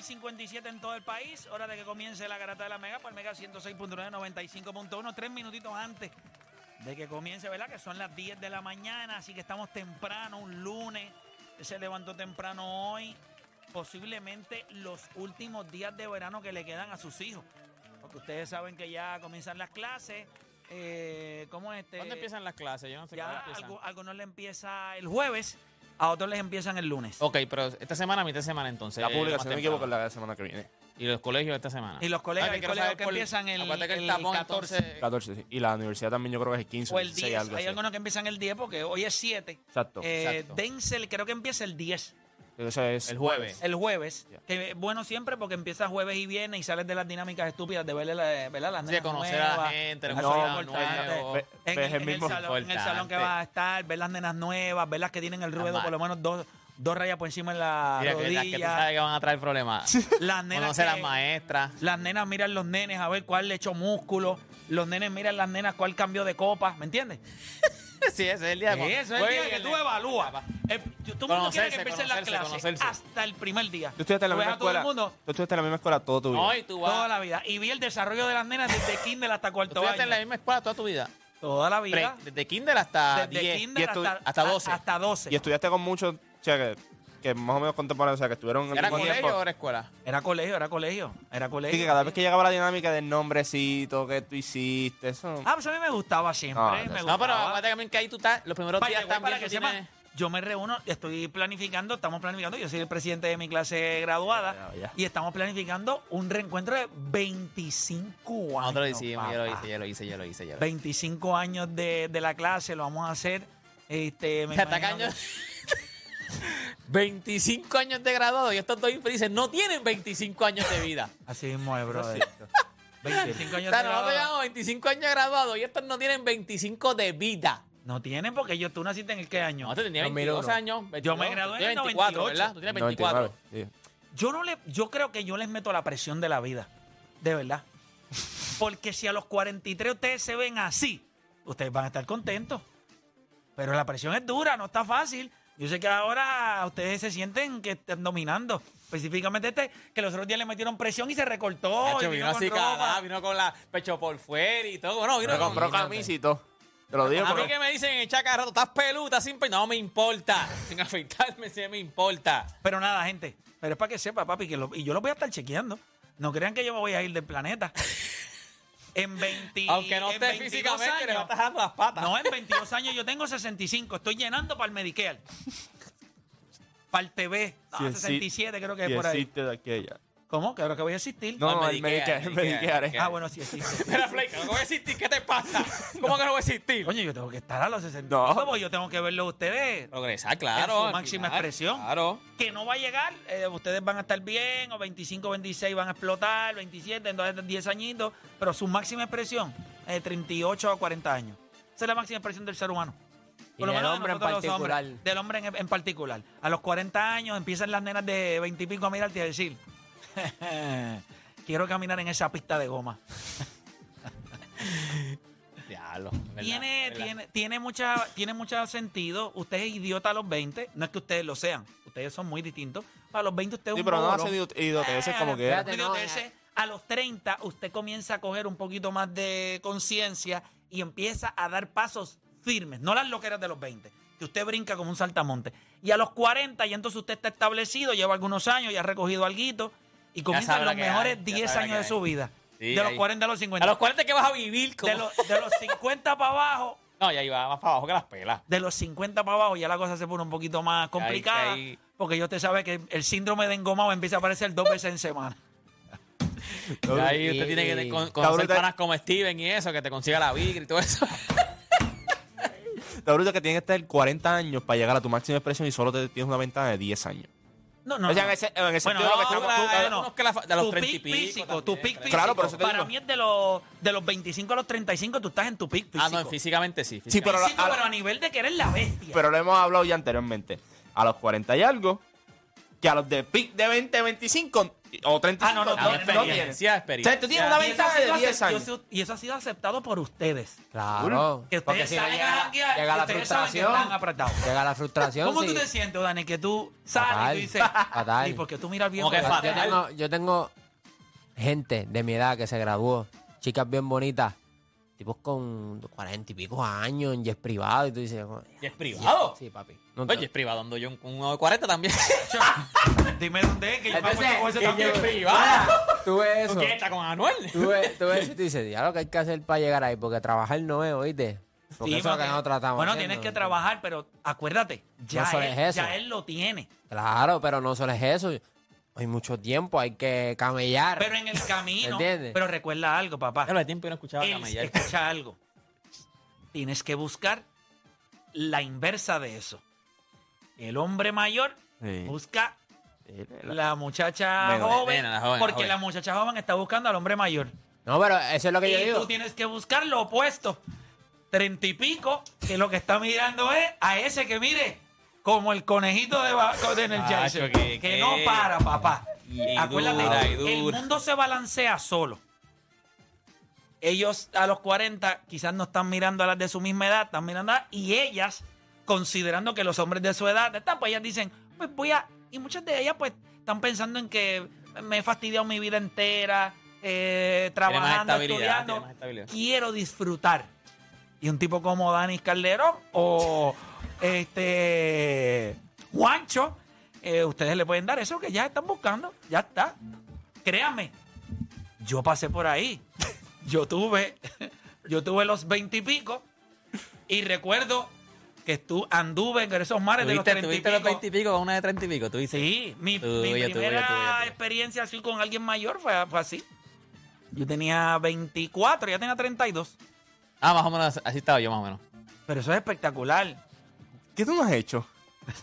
Y 57 en todo el país. Hora de que comience la garata de la Mega por Mega 106.9, 95.1. Tres minutitos antes de que comience, ¿verdad? Que son las 10 de la mañana. Así que estamos temprano, un lunes. Se levantó temprano hoy. Posiblemente los últimos días de verano que le quedan a sus hijos. Porque ustedes saben que ya comienzan las clases. Eh, ¿Cómo es este? ¿Cuándo empiezan las clases? Yo no sé cuándo Ya empiezan. algu- algunos le empieza el jueves, a otros les empiezan el lunes. Ok, pero esta semana, mitad de semana entonces. La eh, pública, más si no me equivoco, es la de la semana que viene. Y los colegios esta semana. Y los colegios, hay colegios que por- empiezan el, que el el tapón, 14 entonces, 14, sí. Y la universidad también yo creo que es 15 o el 16, 10. algo Hay así. algunos que empiezan el 10 porque hoy es 7. Exacto. Eh, exacto. Denzel creo que empieza el 10, Eso es el jueves. el jueves. Ya. Que bueno siempre porque empieza jueves y viernes y sales de las dinámicas estúpidas de verle la, ¿verdad? las Sí, nenas conocer a la nuevas. gente, importante. nuevos. Ve- En, el, el en el mismo salón, en el salón que vas a estar, ver las nenas nuevas, ver las que tienen el ruedo Además. por lo menos dos, dos rayas por encima en la Mira, que, las que tú rodilla. sabes que van a traer problemas. Las nenas Conocer a las maestras. Las nenas miran los nenes a ver cuál le echó músculo. Los nenes miran las nenas cuál cambió de copa. ¿Me entiendes? sí, ese es el día. Sí, cuando- eso es el día que tú evalúas. Eh, todo el mundo quiere que empiecen las conocerse, clases conocerse. hasta el primer día. Tú estuviste en la Tú ves misma a todo el escuela. mundo Tú estuviste en la misma escuela todo tu vida. No, y tú vas. toda la vida. Y vi el desarrollo de las nenas desde kinder hasta Tú cuarto estudiaste año. en la misma escuela toda tu vida. Toda la Pre- vida. desde kinder hasta Desde 10. kinder y estu- hasta, hasta 12. Hasta 12. Y estudiaste con muchos, o sea, que, más o menos contemporáneos, o sea, que estuvieron en el ¿Era mismo colegio tiempo. o era escuela? Era colegio, era colegio. Era colegio. Sí, que cada vez que llegaba la dinámica del nombrecito que tú hiciste, eso... Ah, pues a mí me gustaba siempre. No, me no, gustaba. No, pero acuérdate también que ahí tú estás, los primeros días way, para también que sepa, tienes... yo me reúno, estoy planificando, estamos planificando, yo soy el presidente de mi clase graduada y estamos planificando un reencuentro de 25 años. Nosotros lo hicimos, yo lo hice, yo lo hice, yo lo hice, yo lo hice. 25 años de, de la clase, lo vamos a hacer. Este, me. 25 años de graduado y estos dos infelices no tienen 25 años de vida. Así mismo es, brother. 25 O años sea, de nosotros graduado. llevamos 25 años de graduado y estos no tienen 25 de vida. No tienen porque yo, tú naciste en el qué año. Nosotros teníamos 2001. 22 años. Yo me 22, gradué tú en el tienes 24, 98. ¿verdad? Tú tienes 24. 99, sí. Yo no le, yo creo que yo les meto la presión de la vida. De verdad. Porque si a los 43 ustedes se ven así, ustedes van a estar contentos. Pero la presión es dura, no está fácil. Yo sé que ahora ustedes se sienten que están dominando. Específicamente este, que los otros días le metieron presión y se recortó. y vino vino con así ropa. cagada, vino con la pecho por fuera y todo. Bueno, vino Me con- compró todo. Te lo digo, A mí que me dicen en cada rato, estás peluda, sin pe-". No me importa. Sin afeitarme, sí me importa. Pero nada, gente. Pero es para que sepa, papi, que lo- y yo lo voy a estar chequeando. No crean que yo me voy a ir del planeta. En 20 Aunque no en esté 22 físicamente, le años- va a estar dando las patas. No, en 22 años yo tengo 65. Estoy llenando para el Medicare. Para el TV. No, Si exi- 67 creo que es por ahí. de aquella. ¿Cómo? Claro que voy a existir. No, No, el Medicare, el Medicare. Ah, bueno, sí existe. Mira, Flake, no voy a existir. ¿Qué te pasa? ¿Cómo que no voy a existir? Coño, yo tengo que estar a los 65 No. porque yo tengo que verlo a ustedes. Progresar, claro. En su máxima final, expresión. Claro. Que no va a llegar, eh, ustedes van a estar bien, o 25, 26 van a explotar, 27, entonces 10 añitos, pero su máxima expresión es de 38 a 40 años. Esa es la máxima expresión del ser humano. Y del de hombre en los hombres, particular. del hombre en, en particular. A los 40 años empiezan las nenas de 20 y pico a mirarte y a decir, quiero caminar en esa pista de goma. Diablo. verdad, Tiene, verdad. tiene, tiene, mucha, tiene mucho sentido. Usted es idiota a los 20. No es que ustedes lo sean. ustedes son muy distintos. Para los 20 usted es Sí, un pero no hace como que fíjate, no, Idioteces. a los 30 usted comienza a coger un poquito más de conciencia y empieza a dar pasos firmes, no las loqueras de los 20, que usted brinca como un saltamonte. Y a los 40 y entonces usted está establecido, lleva algunos años, ya ha recogido alguito y comienzan los mejores hay, ya 10 sabe lo años de su vida. Sí, de los ahí. 40 a los 50. A los 40 que vas a vivir como... de, los, de los 50 para abajo, No, ya iba más para abajo que las pelas. de los 50 para abajo ya la cosa se pone un poquito más complicada. ahí. Porque ya usted sabe que el síndrome de engomado empieza a aparecer dos veces en semana. Y ahí usted tiene que con- conocer te- panas como Steven y eso, que te consiga la Vigra y todo eso. La bruta que tiene que estar 40 años para llegar a tu máxima expresión y solo te tienes una ventana de 10 años. No, no. o sea, en ese, en ese Bueno, sentido, lo que estamos- tú- tú- no. que la de los tu 30 y pic pico físico, también, tu pic creo. físico. Claro, por eso te Para digo. mí es de los, de los 25 a los 35, tú estás en tu pic físico. Ah, no, físicamente sí. Sí, pero- Físico, a- pero a nivel de que eres la bestia. Pero lo hemos hablado ya anteriormente. A los 40 y algo, que a los de pic de 20, 25 o 35 Ah, no, no, no, no, experiencia, O experiencia. sea, tú tienes una Y eso ventana ha sido de 10 acep- años. yo- Y eso ha sido aceptado por ustedes. Claro. Que Porque ustedes si no salen a llega, janguear, llega la saben frustración. Llega la frustración. ¿Cómo sí. tú te sientes, Dani? Que tú sales y Fatal, tú dices, fatal. ¿y por qué tú miras bien? Como que Yo fatal. tengo, yo tengo gente de mi edad que se graduó, chicas bien bonitas, tipos con 40 y pico años en jet privado y tú dices, ¿Y es privado? sí, papi. No te- Oye, es privado, ando yo con uno de 40 también. Dime dónde es, que yo pago ese también. es privado. tú ves ¿Tú eso. qué está con Anuel? Tú ves, tú ves eso y tú dices, ya lo que hay que hacer para llegar ahí, porque trabajar no es, oíste. Porque Sí, eso es lo que nosotros estamos Bueno, haciendo. tienes que trabajar, pero acuérdate, ya, No solo él, es eso. ya él lo tiene. Claro, pero no solo es eso. Hay mucho tiempo, hay que camellar. Pero en el camino. ¿Entiendes? Pero recuerda algo, papá. Claro, de tiempo yo no escuchaba Él camellar. escucha algo. Tienes que buscar la inversa de eso. El hombre mayor Sí. busca Sí, la- la muchacha joven, nena, la joven, la porque joven. la muchacha joven está buscando al hombre mayor. No, pero eso es lo que yo y digo. tú tienes que buscar lo opuesto. Treinta y pico, que lo que está mirando es a ese que mire como el conejito de, ba- de Acho, que- que, que- no para, papá. Y Acuérdate, dura, y el dura. mundo se balancea solo. Ellos a los 40 quizás no están mirando a las de su misma edad, están mirando a y ellas, considerando que los hombres de su edad, están, pues ellas dicen, pues voy a, y muchas de ellas pues están pensando en que me he fastidiado mi vida entera, eh, Tiene más trabajando, estabilidad, estudiando, tiene más estabilidad. quiero disfrutar. Y un tipo como Dani Calderón o este Juancho, eh, ustedes le pueden dar eso que ya están buscando, ya está. Créame, yo pasé por ahí. Yo tuve, yo tuve los veintipico y, recuerdo que tú anduve en esos mares de los ¿Tuviste, treinta y tuviste los pico. 20 y pico con una de 30 y pico? ¿Tú dices? Sí, mi, primera experiencia así con alguien mayor fue, fue así. Yo tenía 24, ya tenía 32. Ah, más o menos, así estaba yo más o menos. Pero eso es espectacular. ¿Qué tú no has hecho?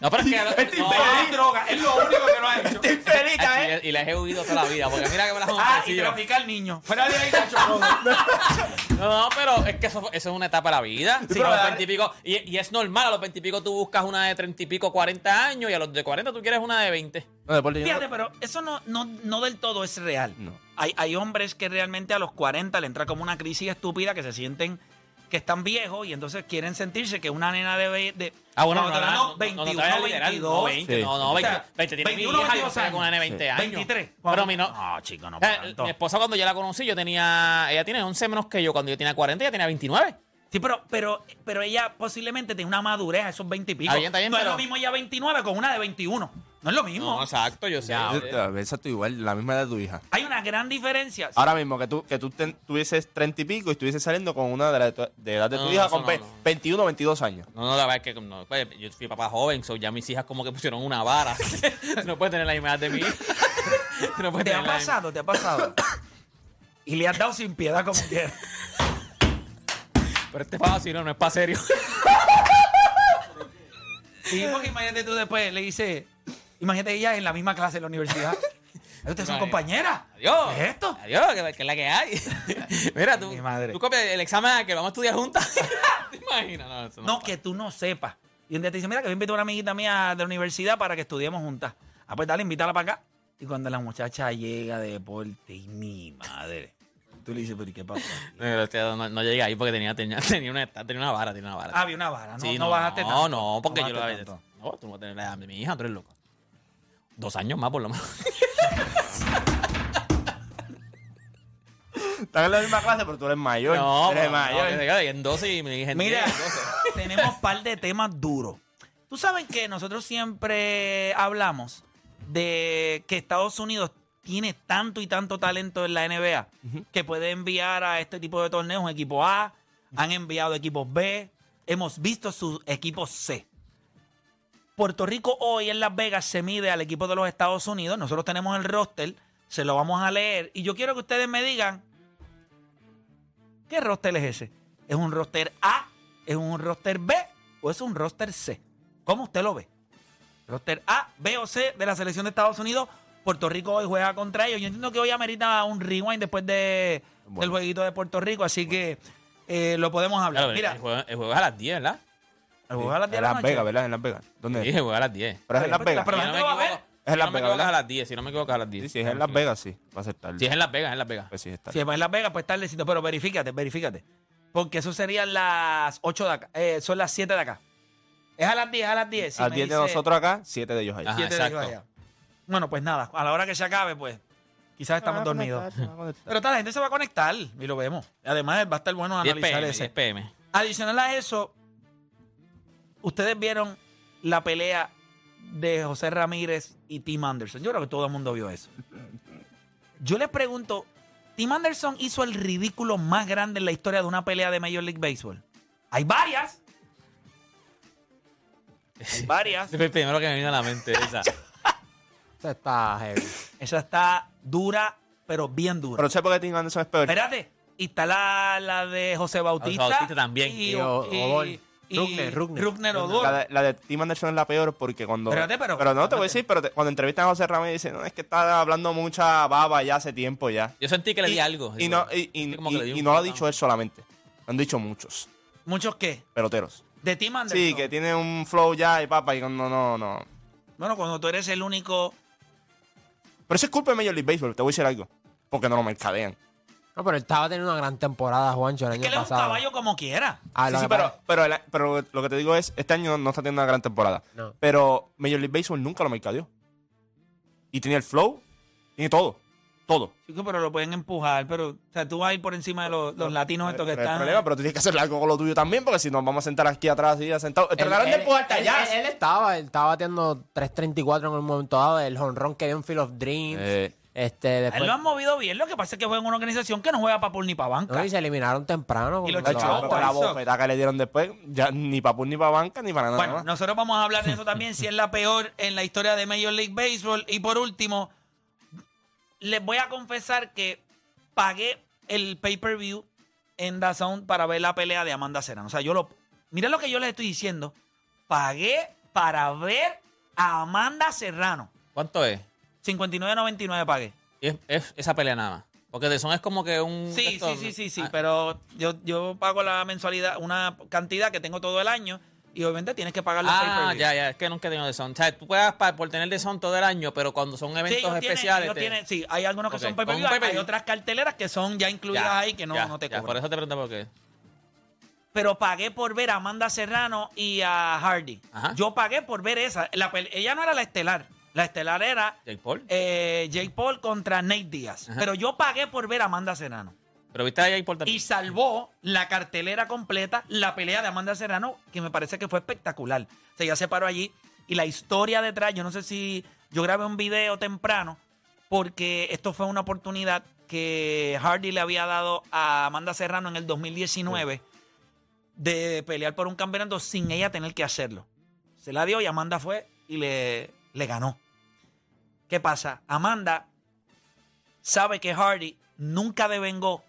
No, pero es que... no, Beber droga, es lo único que no ha hecho. Ay, y, y les he huido toda la vida, porque mira que me las han Ah, y traficar niños. Fuera de ahí, Nacho Rodo. No, no, pero es que eso, eso es una etapa de la vida. Sí, a los dale. 20 y pico, y, y es normal, a los 20 y pico tú buscas una de 30 y pico, 40 años, y a los de 40 tú quieres una de 20. No, deporte, yo no- Fíjate, pero eso no, no, no del todo es real. No. Hay, hay hombres que realmente a los 40 le entra como una crisis estúpida que se sienten que están viejos y entonces quieren sentirse que una nena de... ve- de Ah, bueno, no, no, hablando no, no, 21, no, vayas a liderar, 22. no, 20, Sí. no, no, O 20, sea, 20 tiene 21, mi hija, yo 22 estoy con una nena de años. 20 años. 23. Pero mi no, No, chico, no tanto. mi esposa cuando yo la conocí, yo tenía, ella tiene 11 menos que yo, cuando yo tenía 40, ella tenía 29. Sí, pero, pero, pero ella posiblemente tiene una madurez a esos 20 y pico. Está bien, está bien, no es lo mismo ella 29 con una de 21. No es lo mismo. No, exacto, yo sé. Exacto, igual, la misma edad de tu hija. Hay una gran diferencia. Ahora mismo, que tú, que tú ten- tuvieses 30 y pico y estuvieses saliendo con una de la de, tu- de edad de tu No, hija eso con no, ve- no. 21 o 22 años. No, no, la verdad es que no, pues, yo fui papá joven, so ya mis hijas como que pusieron una vara. Tú no puedes tener la misma edad de mí. Tú no puedes ¿Te ha tener la misma- pasado? ¿Te ha pasado? y le has dado sin piedad como quieras. Pero este fácil, no, no es para serio. Sí, porque imagínate tú después le dices, imagínate ella en la misma clase en la universidad. Ustedes son compañeras. Adiós. ¿Qué es esto? Adiós, que, que es la que hay. Mira, tú, Mi madre. tú copias el examen que vamos a estudiar juntas. ¿Te imaginas? No, eso no, No, que tú no sepas. Y un día te dice, mira, que voy a invitar a una amiguita mía de la universidad para que estudiemos juntas. Ah, pues dale, invítala para acá. Y cuando la muchacha llega de deporte, y mi madre. Tú le dices, pero ¿y qué pasa? No, no, no llegué ahí porque tenía, tenía, tenía, una, tenía una vara, tenía una vara. Ah, había una vara, ¿no? Sí, no, bajaste no, tanto. No, porque yo lo había. No, tú no vas a tener la edad de mi hija, tú eres loco. Dos años más, por lo menos. Están en la misma clase, pero tú eres mayor. No, eres pero- no, mayor. que quede en 12 y me dije en Mira, 10, 12. tenemos un par de temas duros. Tú sabes que nosotros siempre hablamos de que Estados Unidos tiene tanto y tanto talento en la NBA que puede enviar a este tipo de torneos un equipo A, han enviado equipos B, hemos visto sus equipos C. Puerto Rico hoy en Las Vegas se mide al equipo de los Estados Unidos. Nosotros tenemos el roster, se lo vamos a leer y yo quiero que ustedes me digan ¿Qué roster es ese? ¿Es un roster A? ¿Es un roster B? ¿O es un roster C? ¿Cómo usted lo ve? Roster A, B o C de la selección de Estados Unidos. Puerto Rico hoy juega contra ellos. Yo entiendo que hoy amerita un rewind después de, Bueno. del jueguito de Puerto Rico, así que eh, lo podemos hablar. Claro, Mira, el, juego, el juego es a las 10, ¿verdad? El juego a las 10 de En la Las noche. Vegas, ¿verdad? En Las Vegas. ¿Dónde Sí, es? es a las 10. Pero es en Las Vegas. pero- Si no me gente lo va a equivoco, ver. Es en si Las me Vegas, equivoco, es ¿verdad? a las 10. Si no me equivoco, es a las 10. Sí, sí, es en Las Vegas, sí. Va a ser tarde. Si es en Las Vegas, es en Las Vegas. Pues sí, es tarde. Si es en Las Vegas, pues tardecito. Pero verifícate, verifícate. Porque eso serían las 8 de acá. eh, son las 7 de acá. Es a las 10, es a las 10. Si a me 10 de dice- nosotros acá, 7 de ellos allá. Ajá, Siete de ellos exacto. allá. Bueno, pues nada, a la hora que se acabe, pues quizás estamos dormidos. Pero tal, la gente se va a conectar y lo vemos. Además, va a estar bueno 10 analizar PM, ese. 10 PM. Adicional a eso, ustedes vieron la pelea de José Ramírez y Tim Anderson. Yo creo que todo el mundo vio eso. Yo les pregunto, ¿Tim Anderson hizo el ridículo más grande en la historia de una pelea de Major League Baseball? Hay varias. Hay varias. Fue el primero que me vino a la mente. Esa. Eso está heavy. Esa está dura, pero bien dura. Pero sé por qué Tim Anderson es peor. Espérate, y está la, la de José Bautista. Bautista también. Y. y Rugner, Rugner. Rugner Odor. La de, la de Tim Anderson es la peor porque cuando. Espérate, pero- no, te voy a decir, pero te- cuando entrevistan a José Ramírez dice, no, es que está hablando mucha baba ya hace tiempo ya. Yo sentí que le di algo. Y no, y, no lo ha dicho él solamente. Lo han dicho muchos ¿Muchos qué? peloteros. De Tim Anderson. Sí, que tiene un flow ya y papa y no, no, no. Bueno, cuando tú eres el único. Pero eso es culpa de Major League Baseball, te voy a decir algo. Porque no lo mercadean. No, pero él estaba teniendo una gran temporada, Juancho, el Es año que él es un pasado. caballo como quiera. Ah, sí, lo sí, que pero, pasa- pero, el- pero lo que te digo es, este año no está teniendo una gran temporada. No. Pero Major League Baseball nunca lo mercadeó. Y tiene el flow, tiene todo. Todo. Chico, pero lo pueden empujar. Pero, o sea, tú vas a ir por encima de los, los latinos estos que Pero hay están. problema, pero tú tienes que hacer algo con lo tuyo también, porque si nos vamos a sentar aquí atrás y sentados. Trataron de Él- empujarte él- allá. Él, él estaba, él estaba bateando 3.34 en un momento dado, el honrón que dio en Field of Dreams. Eh, este, él lo han movido bien. Lo que pasa es que juega en una organización que no juega para pool ni para banca. no, y se eliminaron temprano. Y lo con los- con la eso. bofetada que le dieron después, ya ni para ni para banca, ni para nada Bueno, más. nosotros vamos a hablar de eso también, si es la peor en la historia de Major League Baseball. Y por último, les voy a confesar que pagué el pay-per-view en DAZN para ver la pelea de Amanda Serrano. O sea, yo lo... Mira lo que yo les estoy diciendo. Pagué para ver a Amanda Serrano. ¿Cuánto es? 59.99 pagué. Y es, es esa pelea nada más. Porque de son es como que un. Sí, sí, sí, sí, sí, Ah, pero yo, yo pago la mensualidad, una cantidad que tengo todo el año y obviamente tienes que pagar los Ah, ya, ya, es que nunca he tenido de son. O sea, tú puedes por tener de son todo el año, pero cuando son eventos especiales. ellos te- sí, hay algunos que son con un pay-per-view, hay- otras carteleras que son ya incluidas Ya, ahí que no, ya, no te cobran. Por eso te pregunté por qué. Pero pagué por ver a Amanda Serrano y a Hardy. Ajá. Yo pagué por ver esa. La ella no era la estelar. La estelar era Jake Paul. eh, Jake Paul contra Nate Díaz. Ajá. Pero yo pagué por ver a Amanda Serrano. Pero viste a Jake Paul también. Y salvó la cartelera completa, la pelea de Amanda Serrano, que me parece que fue espectacular. O sea, ella se paró allí y la historia detrás, yo no sé si yo grabé un video temprano, porque esto fue una oportunidad que Hardy le había dado a Amanda Serrano en el 2019 de pelear por un campeonato sin ella tener que hacerlo. Se la dio y Amanda fue y le, le ganó. ¿Qué pasa? Amanda sabe que Hardy nunca devengó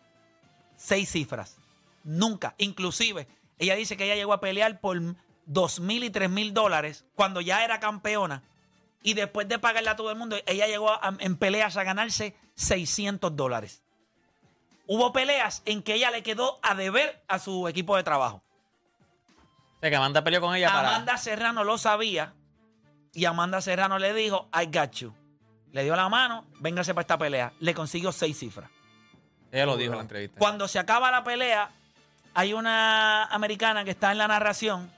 seis cifras. Nunca. Inclusive, ella dice que ella llegó a pelear por dos mil y tres mil dólares cuando ya era campeona. Y después de pagarle a todo el mundo, ella llegó a- en peleas a ganarse 600 dólares. Hubo peleas en que ella le quedó a deber a su equipo de trabajo. O sea, que Amanda peleó con ella para. Amanda Serrano lo sabía y Amanda Serrano le dijo, I got you. Le dio la mano, véngase para esta pelea. Le consiguió seis cifras. Ella lo dijo en la entrevista. Cuando se acaba la pelea, hay una americana que está en la narración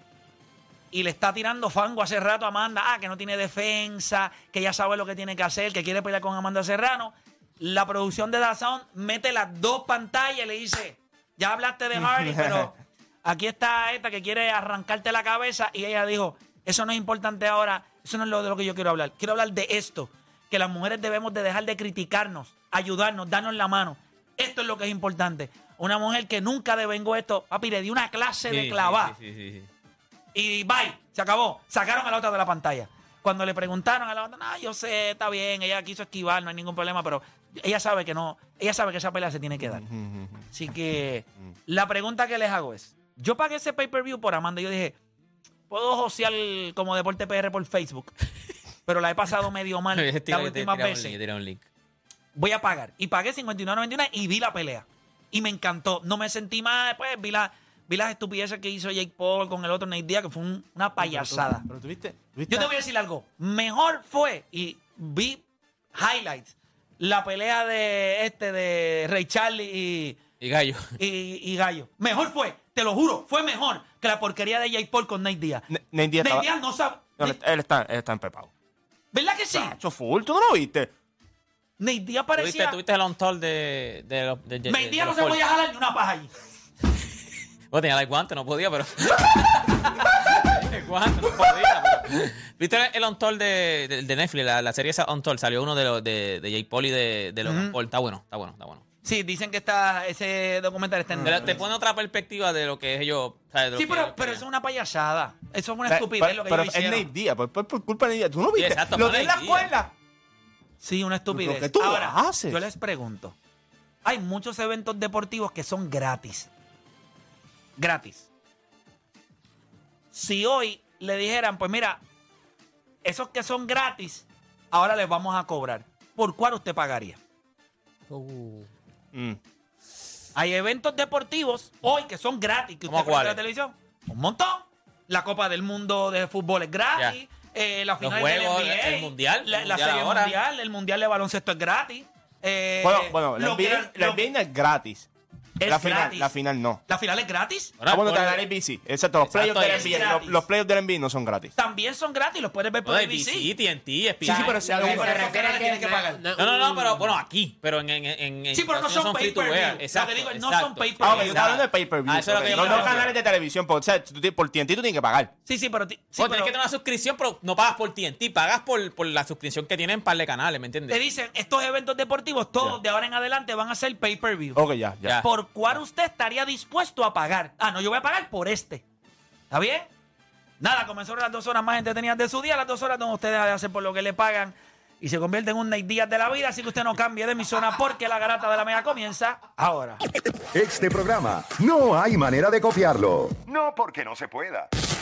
y le está tirando fango hace rato a Amanda, ah, que no tiene defensa, que ya sabe lo que tiene que hacer, que quiere pelear con Amanda Serrano. La producción de DAZN mete las dos pantallas y le dice, ya hablaste de Hardy, pero aquí está esta que quiere arrancarte la cabeza y ella dijo, eso no es importante ahora, eso no es lo de lo que yo quiero hablar. Quiero hablar de esto, que las mujeres debemos de dejar de criticarnos, ayudarnos, darnos la mano. Esto es lo que es importante. Una mujer que nunca devengó esto, papi, le dio una clase de Sí, clavada. sí, sí, sí, sí. Y bye, se acabó. Sacaron a la otra de la pantalla. Cuando le preguntaron a la otra, no, yo sé, está bien, ella quiso esquivar, no hay ningún problema, pero ella sabe que no, ella sabe que esa pelea se tiene que dar. Así que la pregunta que les hago es, yo pagué ese pay-per-view por Amanda yo dije, puedo josear como Deporte PR por Facebook, pero la he pasado medio mal las últimas veces. Voy a pagar. Y pagué 59.99 y vi la pelea. Y me encantó. No me sentí mal, pues vi, la, vi las estupideces que hizo Jake Paul con el otro Nate Diaz, que fue un- una payasada. Pero tuviste. tuviste Yo te voy a decir algo. Mejor fue, y vi highlights, la pelea de este, de Ray Charlie y, Y gallo. y, y Gallo. Mejor fue, te lo juro, fue mejor que la porquería de Jake Paul con Nate Diaz. Ne- Nate Diaz Nate estaba- Diaz no sabe. No, él está, él está empepado. ¿Verdad que sí? Chacho, full, ¿tú no lo viste? Nate ¿Tuviste, parecía. tuviste el on-toll de, de, los- de, de- Nate de Diaz no los se podía jalar ni una paja allí. Bueno, tenía el guante, no podía, pero. el guante, no podía. pero- ¿Viste el, on-toll de, de, de Netflix? La, la serie esa on-toll. Salió uno de, los de, de Jake Paul y de, de Logan. Paul. Está bueno, está bueno, está bueno. Sí, dicen que está, ese documental está en Te, Netflix. te pone otra perspectiva de lo que es ellos. ¿sabes? De lo Sí, que pero, ellos pero eso es una payasada. Eso es una estupidez pero, lo que pero ellos es hicieron. Nate Diaz, por, por- por culpa de Nate Diaz. ¿Tú no viste? exacto, lo fue de la Nate escuela. Sí, una estupidez. Lo que tú Ahora, haces. yo les pregunto. Hay muchos eventos deportivos que son gratis. Gratis. Si hoy le dijeran, pues mira, esos que son gratis, ahora les vamos a cobrar. ¿Por cuál usted pagaría? Uh, Mm. Hay eventos deportivos hoy que son gratis, que ¿Cómo usted prende la televisión. Un montón. La Copa del Mundo de fútbol es gratis. eh, la Los final juegos, del NBA, el mundial, La, el la mundial serie ahora. mundial, el mundial de baloncesto es gratis. eh, Bueno, bueno, la lo que la NBA es gratis. Es la final, gratis. la final no. ¿La final es gratis? Ahora, Ah, bueno, te la NBC. Exacto, los Exacto, playoffs del es NBA. Los, gratis. los playoffs del NBA no son gratis. También son gratis, los puedes ver por ABC. ABC, TNT. Sí, sí, pero si algo- refiere que pagar. No, no, no, pero bueno, aquí. Pero en. en, en, Sí, pero no son pay-per-view. Exacto. digo no exacto. son pay-per-view. Ah, ok, yo estaba hablando de pay-per-view. Ah, no, canales de televisión. Por, o sea, por TNT tú tienes que pagar. Sí, sí, pero... sí, pero tienes que tener una suscripción, pero no pagas por TNT, pagas por, por la suscripción que tienen par de canales, ¿me entiendes? te dicen, estos eventos deportivos, todos de ahora en adelante van a ser pay-per-view. Ok, ya, ya. Ya. ¿Por cuál usted estaría dispuesto a pagar? Ah, no, yo voy a pagar por este. ¿Está bien? Nada, comenzó las dos horas más entretenidas de su día, las dos horas donde usted deja de hacer por lo que le pagan y se convierte en un Nate Díaz de la vida, así que usted no cambie de emisora porque la garata de la mega comienza ahora. Este programa no hay manera de copiarlo. No porque no se pueda,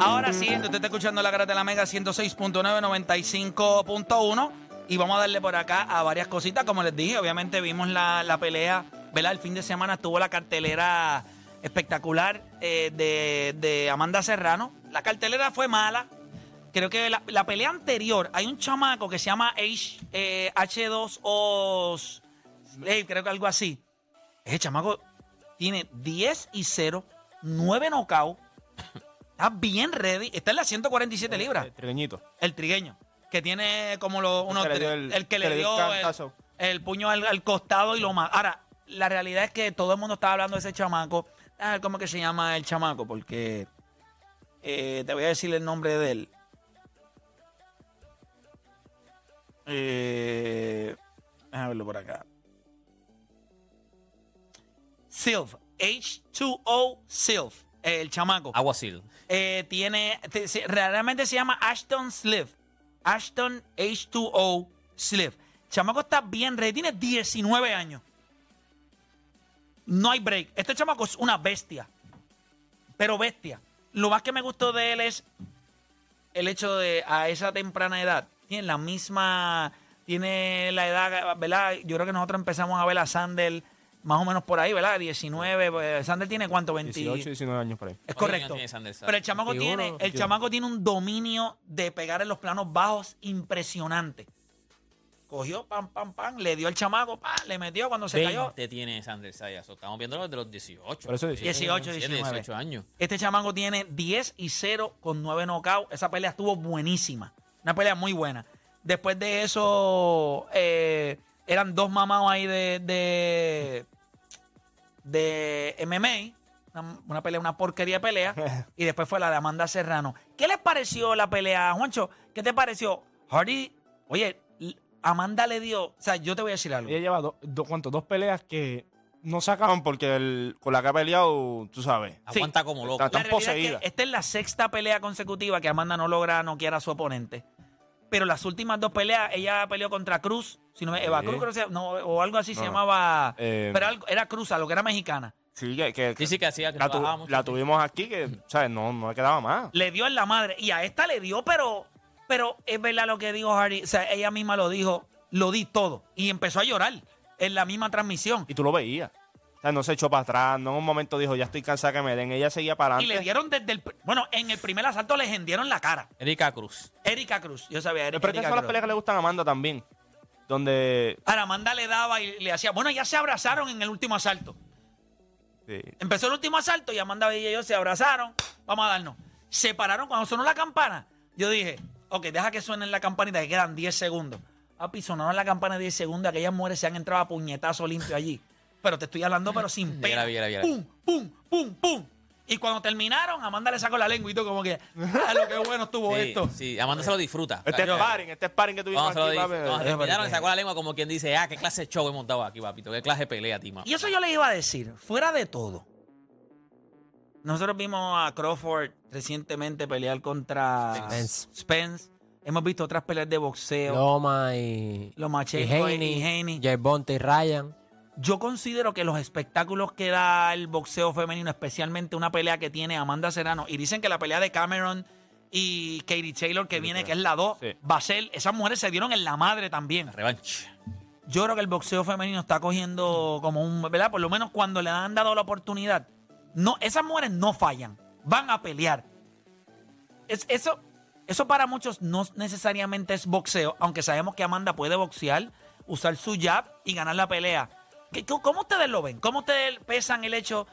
Ahora sí, usted está escuchando la garata de la mega 106.9, 95.1 y vamos a darle por acá a varias cositas. Como les dije, obviamente vimos la, la pelea, ¿verdad? El fin de semana estuvo la cartelera espectacular eh, de, de Amanda Serrano. La cartelera fue mala. Creo que la, la pelea anterior, hay un chamaco que se llama H, eh, H2O, Slave, creo que algo así. Ese chamaco tiene 10 y 0, 9 knockouts. Está bien ready. Está en las 147 libras. El trigueñito. El trigueño. Que tiene como unos que tre- el- el, que le dio el, puño al, al costado y lo más. Ahora, la realidad es que todo el mundo estaba hablando de ese chamaco. A ver cómo que se llama el chamaco, porque eh, te voy a decir el nombre de él. Eh, déjame verlo por acá. Sylph. H2O Sylph. El chamaco. Aguacil. Eh, tiene, te- se- realmente se llama Ashton Sliff. Ashton H2O Sliff. Chamaco está bien ready, tiene 19 años. No hay break. Este chamaco es una bestia. Pero bestia. Lo más que me gustó de él es el hecho de a esa temprana edad. Tiene la misma. Tiene la edad, ¿verdad? Yo creo que nosotros empezamos a ver a Sandel más o menos por ahí, ¿verdad? 19. pues, Sandel tiene cuánto? 20. 18, 19 años por ahí. Es ¿Cuántos correcto. tiene? Pero el chamaco 21, tiene, el 21. chamaco tiene un dominio de pegar en los planos bajos impresionante. Cogió, pam, pam, pam, le dio al chamaco, pam, le metió cuando se cayó. 20 tiene Sanders Sayas. Estamos viendo desde los 18. Por eso 18, 17, 19. 18 años. Este chamaco tiene 10 y 0 con 9 knockouts. Esa pelea estuvo buenísima. Una pelea muy buena. Después de eso, eh, eran dos mamados ahí de, de, de MMA. Una, una pelea, una porquería de pelea. y después fue la de Amanda Serrano. ¿Qué les pareció la pelea, Juancho? ¿Qué te pareció? Hardy, oye, Amanda le dio. O sea, yo te voy a decir algo. Ella lleva do- do- ¿cuánto? dos peleas que no sacaban porque el- con la que ha peleado, tú sabes. Sí. Aguanta como loco. Están es que esta es la sexta pelea consecutiva que Amanda no logra noquear a su oponente. Pero las últimas dos peleas, ella peleó contra Cruz, si no me- Eva. Cruz, creo que se- no, o algo así se No. llamaba. Eh, pero algo- era Cruz, a lo que era mexicana. Sí, que, que- Sí, sí, que hacía que la, tu- trabajaba mucho. la tuvimos aquí que, ¿sabes? No, no le quedaba más. Le dio en la madre. Y a esta le dio, pero, pero es verdad lo que dijo Hardy. O sea, ella misma lo dijo, lo di todo. Y empezó a llorar en la misma transmisión. Y tú lo veías. O sea, no se echó para atrás, no en un momento dijo, ya estoy cansada que me den. Ella seguía para Y le dieron desde el. Bueno, en el primer asalto le hendieron la cara. Erika Cruz. Erika Cruz. Yo sabía, Eri- Pero estas Erika son las Cruz. peleas que le gustan a Amanda también. Donde. Ahora, Amanda le daba y le hacía. Bueno, ya se abrazaron en el último asalto. sí, Empezó el último asalto y Amanda y ellos se abrazaron. Vamos a darnos. Se pararon cuando sonó la campana. Yo dije, ok, deja que suene la campanita, que quedan 10 segundos. Papi, sonaron la campana 10 segundos. Aquellas mujeres se han entrado a puñetazo limpio allí. Pero te estoy hablando, pero sin pena. Viera, viera, viera. Pum, pum, pum, pum. Y cuando terminaron, Amanda le sacó la lengua y todo como que, ah, lo que bueno estuvo Sí, esto. sí, Amanda se lo disfruta. Este es sparring, este es sparring que tuvimos Cuando se lo aquí, papi. cuando terminaron, le sacó la lengua como quien dice, ah, qué clase de show hemos dado aquí, papito. Qué clase de pelea, Tima. Y eso yo le iba a decir, fuera de todo. Nosotros vimos a Crawford recientemente pelear contra Spence. Spence. Hemos visto otras peleas de boxeo. Loma y, Lomachenko y, y Haney. Haney, Gervonta y Ryan. Yo considero que los espectáculos que da el boxeo femenino, especialmente una pelea que tiene Amanda Serrano, y dicen que la pelea de Cameron y Katie Taylor que viene, que es la 2, Sí. va a ser, esas mujeres se dieron en la madre también. Revancha. Yo creo que el boxeo femenino está cogiendo como un, ¿verdad? Por lo menos cuando le han dado la oportunidad. No, esas mujeres no fallan, van a pelear. Es, eso, eso para muchos no necesariamente es boxeo, aunque sabemos que Amanda puede boxear, usar su jab y ganar la pelea. ¿Qué- cómo- ¿Cómo ustedes lo ven? ¿Cómo ustedes pesan el hecho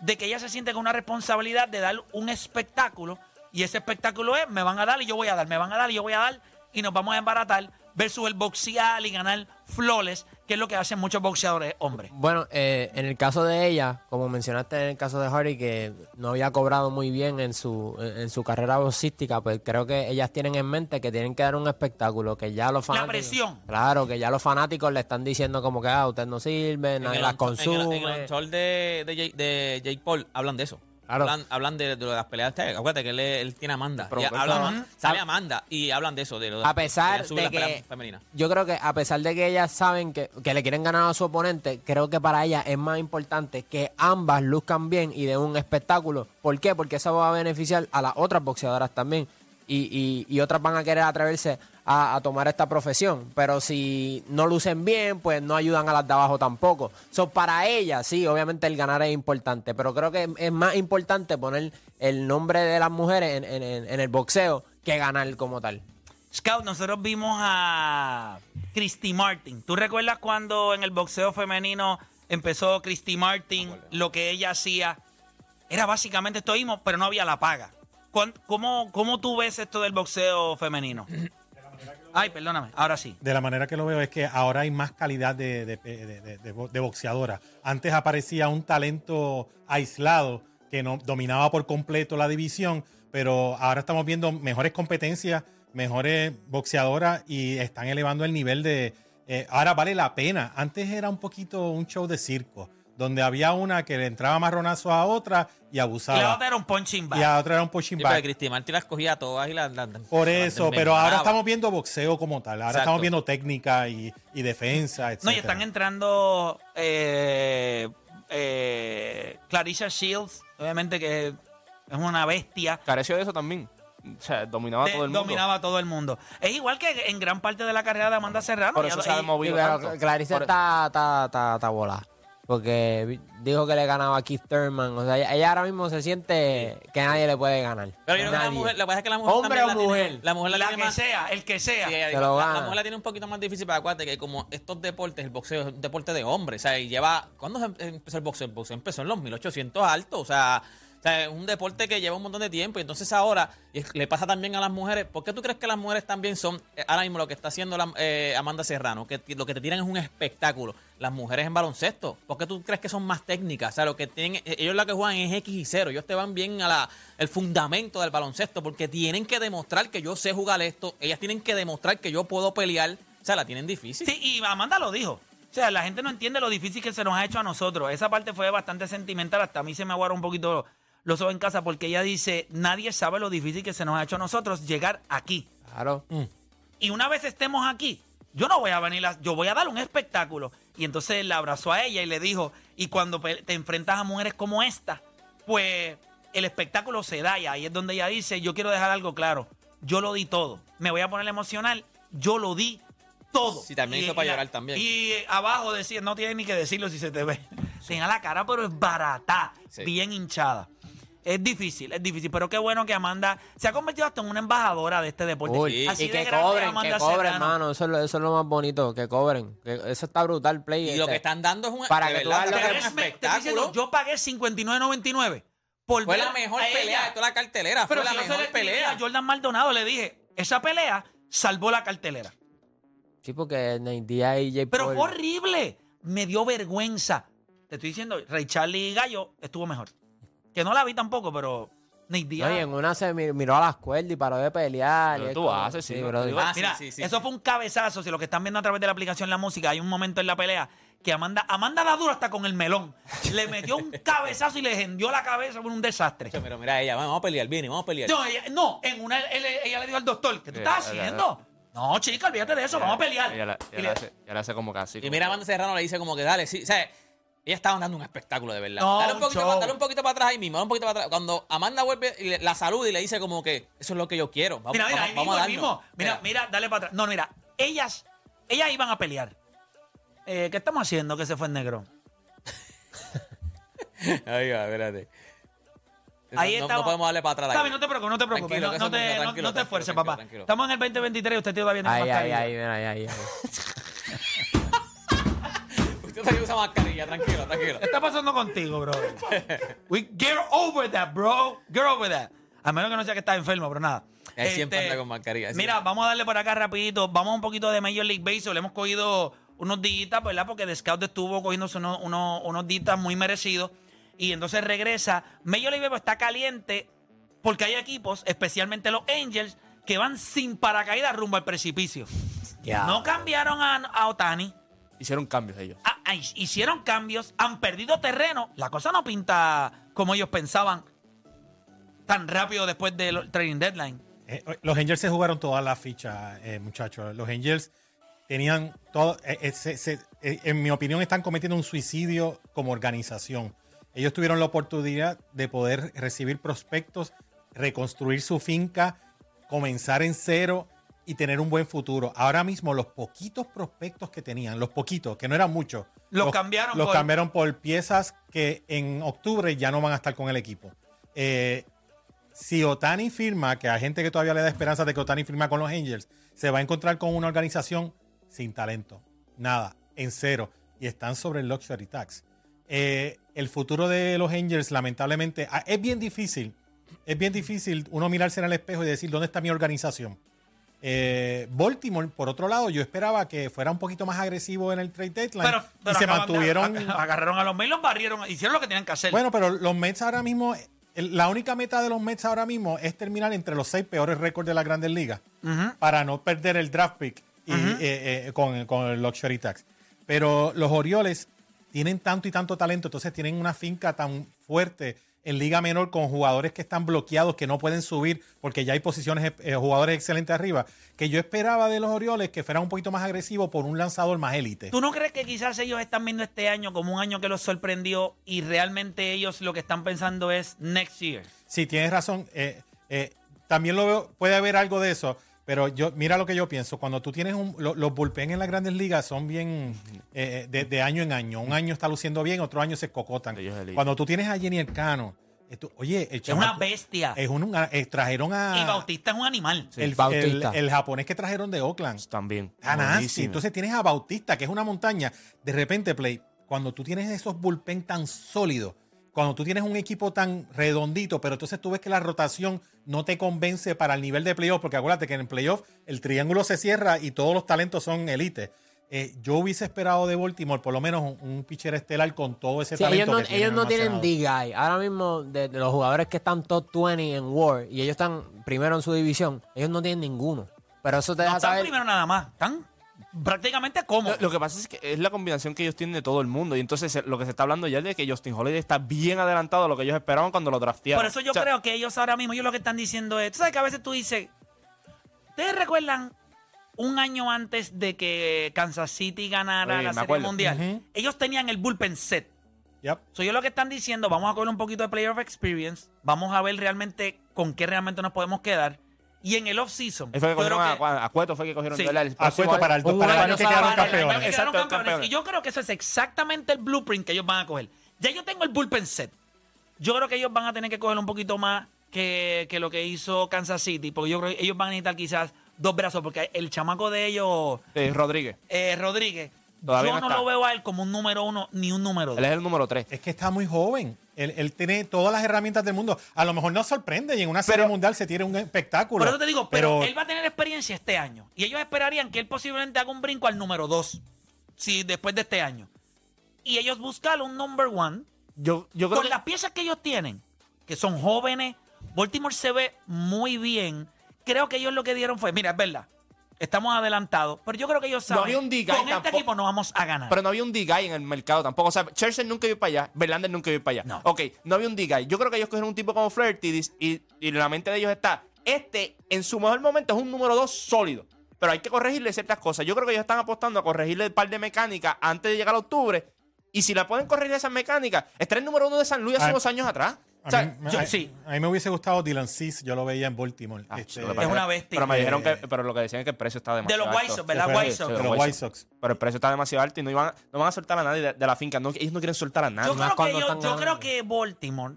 de que ella se siente con una responsabilidad de dar un espectáculo? Y ese espectáculo es, me van a dar y yo voy a dar, me van a dar y yo voy a dar y nos vamos a embaratar versus el boxear y ganar flores, que es lo que hacen muchos boxeadores hombres. Bueno, eh, en el caso de ella, como mencionaste en el caso de Hardy, que no había cobrado muy bien en su, en su carrera boxística, pues creo que ellas tienen en mente que tienen que dar un espectáculo, que ya los fanáticos... presión. Claro, que ya los fanáticos le están diciendo como que, ah, usted no sirve, En nadie las en el- consume. En el on-tour de, de, Jake, de Jake Paul hablan de eso. Claro. Hablan, hablan de, de las peleas. de- Acuérdate que él, él tiene Amanda. Pero, hablan- Ajá. sale Amanda y hablan de eso. De lo, A pesar de que femeninas. yo creo que a pesar de que ellas saben que, que le quieren ganar a su oponente, creo que para ellas es más importante que ambas luzcan bien y den un espectáculo. ¿Por qué? Porque eso va a beneficiar a las otras boxeadoras también. Y, y- y otras van a querer atreverse a, a tomar esta profesión. Pero si no lucen bien, pues no ayudan a las de abajo tampoco. So, para ellas, sí, obviamente el ganar es importante. Pero creo que es más importante poner el nombre de las mujeres en- en- en- en el boxeo que ganar como tal. Scout, nosotros vimos a Christy Martin. ¿Tú recuerdas cuando en el boxeo femenino empezó Christy Martin? Lo que ella hacía era básicamente esto mismo, pero no había la paga. ¿Cuán- ¿Cómo, cómo tú ves esto del boxeo femenino? Ay, perdóname, ahora sí. De la manera que lo veo es que ahora hay más calidad de, de, de- de- de bo- de boxeadora. Antes aparecía un talento aislado que no dominaba por completo la división, pero ahora estamos viendo mejores competencias, mejores boxeadoras y están elevando el nivel de... eh, ahora vale la pena. Antes era un poquito un show de circo, donde había una que le entraba marronazos a otra y Y la abusaba. otra era un punching bag. Y a otra era un pushing Sí. Cristi Martin las cogía todas y las. las- Por las eso, pero ahora estamos viendo boxeo como tal. Ahora Exacto. estamos viendo técnica y, y defensa, etc. No, y están entrando eh, eh, Clarissa Shields, obviamente que es una bestia. Careció de eso también. O sea, dominaba de- todo el mundo. dominaba a todo el mundo. Es igual que en gran parte de la carrera de Amanda Serrano. Por Ella- eso se ha movido. Clarissa está, está, está, está volada. Porque dijo que le ganaba a Keith Thurman. O sea, ella, ahora mismo se siente que nadie le puede ganar. Pero yo creo que la Nadie. mujer, la verdad es que la mujer Hombre también o la tiene- mujer. la mujer la, la tiene que más, sea, el que sea. Sí, ella- la, lo la gana. mujer la tiene un poquito más difícil para acuérdate que como estos deportes, el boxeo es un deporte de hombres, o sea, y lleva, ¿cuándo se empezó el boxeo? El boxeo empezó en los 1800 altos, o sea, o sea, es un deporte que lleva un montón de tiempo y entonces ahora y es- le pasa también a las mujeres, ¿por qué tú crees que las mujeres también son, eh, ahora mismo lo que está haciendo la, eh, Amanda Serrano, que lo que te tiran es un espectáculo, las mujeres en baloncesto, ¿por qué tú crees que son más técnicas? O sea, lo que tienen, eh, ellos lo que juegan es X y 0, ellos te van bien a la, el fundamento del baloncesto, porque tienen que demostrar que yo sé jugar esto, ellas tienen que demostrar que yo puedo pelear, o sea, la tienen difícil. Sí, y Amanda lo dijo. O sea, la gente no entiende lo difícil que se nos ha hecho a nosotros. Esa parte fue bastante sentimental. Hasta a mí se me aguaron un poquito los ojos en casa porque ella dice, nadie sabe lo difícil que se nos ha hecho a nosotros llegar aquí. Claro. Y una vez estemos aquí, yo no voy a venir, a- yo voy a dar un espectáculo. Y entonces él la abrazó a ella y le dijo, y cuando te enfrentas a mujeres como esta, pues el espectáculo se da y ahí es donde ella dice, yo quiero dejar algo claro, yo lo di todo. Me voy a poner emocional, yo lo di todo. Sí, también Y- hizo para y llorar también. Y abajo decía, no tiene ni que decirlo si se te ve. Tenga la cara, pero es barata, Sí. bien hinchada. Es difícil, es difícil, pero qué bueno que Amanda se ha convertido hasta en una embajadora de este deporte. Uy, Así y de que grande es cobren, Amanda que cobren, Serrano. hermano. Eso, es lo- eso es lo más bonito, que cobren. Que eso está brutal, play. Y lo este. que están dando es un, Para que tú verdad, veas lo que- dando un Tres me- te estoy diciendo, espectáculo. yo pagué 59.99 por Fue ver la mejor a pelea ella. de toda la cartelera. Pero fue si la yo se mejor le escribí pelea. a Jordan Maldonado le dije, esa pelea salvó la cartelera. Sí, porque Nate Diaz y Jay Pero Paul- fue horrible. Me dio vergüenza. Te estoy diciendo, Ray Charlie y Gallo estuvo mejor. Que no la vi tampoco, pero. No, y en una se mi- miró a las cuerdas y paró de pelear. Pero y es tú como- haces, sí, bro. digo- Ah, sí, Mira, sí, sí. eso fue un cabezazo. Si lo que están viendo a través de la aplicación La Música, hay un momento en la pelea que Amanda, Amanda da duro hasta con el melón. Le metió un cabezazo y le hendió la cabeza por un desastre. Pero mira ella, vamos a pelear, viene, vamos a pelear. No, ella, no, en una él- ella le dijo al doctor, ¿qué tú estás haciendo? No, chica, olvídate de eso, vamos a pelear. Ella, la- Y le- la hace, ella la hace como casi. Y como mira, Amanda Serrano le dice como que dale, sí, o sea, ella estaba dando un espectáculo de verdad. No, dale, un poquito para, dale un poquito para atrás ahí mismo, dale un poquito para atrás. Cuando Amanda vuelve y le- la saluda y le dice como que eso es lo que yo quiero. Vamos, mira, mira, vamos, ahí vamos mismo, a ahí darnos. mismo. Mira, mira, dale para atrás. No, mira, ellas, ellas iban a pelear. Eh, ¿Qué estamos haciendo que se fue el negro? Ahí va, espérate. Ahí no, estamos. no podemos darle para atrás. Está ahí. bien, no te preocupes, no te preocupes. Tranquilo, no, no te, no- no esfuerces, tranquilo, papá. tranquilo. Estamos en el 2023 y usted todavía tiene Ay, ay, mascarilla. ay, mira, usa mascarilla, tranquilo, tranquilo. ¿Qué está pasando contigo, bro? We get over that, bro. Get over that. A menos que no sea que estás enfermo, pero nada. Él siempre anda con mascarilla, Mira, siempre. vamos a darle por acá rapidito. Vamos un poquito de Major League Baseball. Hemos cogido unos días, ¿verdad? Porque The Scout estuvo cogiéndose unos, unos, unos días muy merecidos. Y entonces regresa. Major League Baseball está caliente porque hay equipos, especialmente los Angels, que van sin paracaídas rumbo al precipicio. Ya. No cambiaron a, a Otani. Hicieron cambios ellos. Ah, ah, hicieron cambios, han perdido terreno. La cosa no pinta como ellos pensaban tan rápido después del trading deadline. Eh, los Angels se jugaron todas las fichas, eh, muchachos. Los Angels tenían todo. eh, eh, se- se- eh, en mi opinión, están cometiendo un suicidio como organización. Ellos tuvieron la oportunidad de poder recibir prospectos, reconstruir su finca, comenzar en cero y tener un buen futuro. Ahora mismo, los poquitos prospectos que tenían, los poquitos, que no eran muchos, Los cambiaron los por- cambiaron por piezas que en octubre ya no van a estar con el equipo. Eh, si Otani firma, que hay gente que todavía le da esperanza de que Otani firma con los Angels, se va a encontrar con una organización sin talento. Nada, en cero. Y están sobre el luxury tax. Eh, el futuro de los Angels, lamentablemente, ah, es bien difícil. Es bien difícil uno mirarse en el espejo y decir, ¿dónde está mi organización? Eh, Baltimore, por otro lado, yo esperaba que fuera un poquito más agresivo en el trade deadline Pero, pero y se de- mantuvieron. ag- agarraron a los Mets, los barrieron, hicieron lo que tenían que hacer. Bueno, pero los Mets ahora mismo, la única meta de los Mets ahora mismo es terminar entre los seis peores récords de las grandes ligas para no perder el draft pick y, eh, eh, con, con el luxury tax. Pero los Orioles tienen tanto y tanto talento, entonces tienen una finca tan fuerte en Liga Menor con jugadores que están bloqueados, que no pueden subir porque ya hay posiciones, eh, jugadores excelentes arriba, que yo esperaba de los Orioles que fueran un poquito más agresivos por un lanzador más élite. ¿Tú no crees que quizás ellos están viendo este año como un año que los sorprendió y realmente ellos lo que están pensando es next year? Sí, tienes razón. eh, eh, también lo veo, puede haber algo de eso. Pero yo, mira lo que yo pienso. Cuando tú tienes un, lo- los bullpen en las grandes ligas son bien eh, de, de año en año. Un año está luciendo bien, otro año se cocotan. Cuando tú tienes a Jenny Elcano, esto- oye, el Es una bestia. Es un, una- eh, trajeron a y Bautista es un animal. el, Bautista. el- el japonés que trajeron de Oakland. También. Ah. Buenísimo. Entonces tienes a Bautista, que es una montaña. De repente, Play, cuando tú tienes esos bullpen tan sólidos, cuando tú tienes un equipo tan redondito, pero entonces tú ves que la rotación no te convence para el nivel de playoff, porque acuérdate que en el playoff el triángulo se cierra y todos los talentos son elite. Eh, yo hubiese esperado de Baltimore por lo menos un, un pitcher estelar con todo ese Sí, talento. ellos no, que ellos no tienen. D-Guy. Ahora mismo, de, de los jugadores que están top 20 en War y ellos están primero en su división, ellos no tienen ninguno. Pero eso te No deja están saber. primero nada más. Están prácticamente Lo, cómodos. lo que pasa es que es la combinación que ellos tienen de todo el mundo. Y entonces eh, lo que se está hablando ya es de que Justin Holiday está bien adelantado a lo que ellos esperaban cuando lo draftearon. Por eso yo O sea, creo que ellos ahora mismo, ellos lo que están diciendo es, tú sabes que a veces tú dices, ¿ustedes recuerdan un año antes de que Kansas City ganara Sí, la Serie acuerdo. Mundial? Ellos tenían el bullpen set. Yep. So, ellos lo que están diciendo, vamos a coger un poquito de Player of Experience, vamos a ver realmente con qué realmente nos podemos quedar. Y en el off-season, fue que cogieron que- a, a Cueto, fue que cogieron para el, para el año año que sabático. quedaron para el año campeones. que quedaron Exacto, campeones. campeones. Y yo creo que eso es exactamente el blueprint que ellos van a coger. Ya yo tengo el bullpen set. Yo creo que ellos van a tener que coger un poquito más que, que lo que hizo Kansas City, porque yo creo que ellos van a necesitar quizás dos brazos, porque el chamaco de ellos, Eh, Rodríguez. eh, Rodríguez, Todavía yo no no, lo veo a él como un número uno ni un número Él dos. es el número 3. Es que está muy joven. Él, él tiene todas las herramientas del mundo. A lo mejor nos sorprende y en una serie Pero- mundial se tiene un espectáculo. Por eso te digo, pero, él va a tener experiencia este año. Y ellos esperarían que él posiblemente haga un brinco al número dos, si después de este año. Y ellos buscan un number one Yo, yo creo con que las piezas que ellos tienen, que son jóvenes, Baltimore se ve muy bien. Creo que ellos lo que dieron fue, mira, es verdad, estamos adelantados, pero yo creo que ellos No saben, había un D-guy con este tampoco. equipo no vamos a ganar. Pero no había un D-Guy en el mercado tampoco. O sea, Churchill nunca iba para allá. Verlander nunca iba para allá. No. Ok, no había un D-Guy. Yo creo que ellos cogieron un tipo como Flaherty y, y en la mente de ellos está, este en su mejor momento es un número 2 sólido. Pero hay que corregirle ciertas cosas. Yo creo que ellos están apostando a corregirle un par de mecánicas antes de llegar a octubre. Y si la pueden corregir esas mecánicas, está el número uno de San Luis hace Ah, unos años atrás. A O sea, mí, yo- a- sí. a mí me hubiese gustado Dylan Cease, yo lo veía en Baltimore. ah, Este, Es una bestia. Pero me dijeron que, pero lo que decían es que el precio está de demasiado los White alto. Sox, ¿verdad? White Sox. de de los White Sox. Pero el precio está demasiado alto y no, iban, no van a soltar a nadie de, de la finca. No, ellos no quieren soltar a nadie. Yo, creo que, yo creo que Baltimore,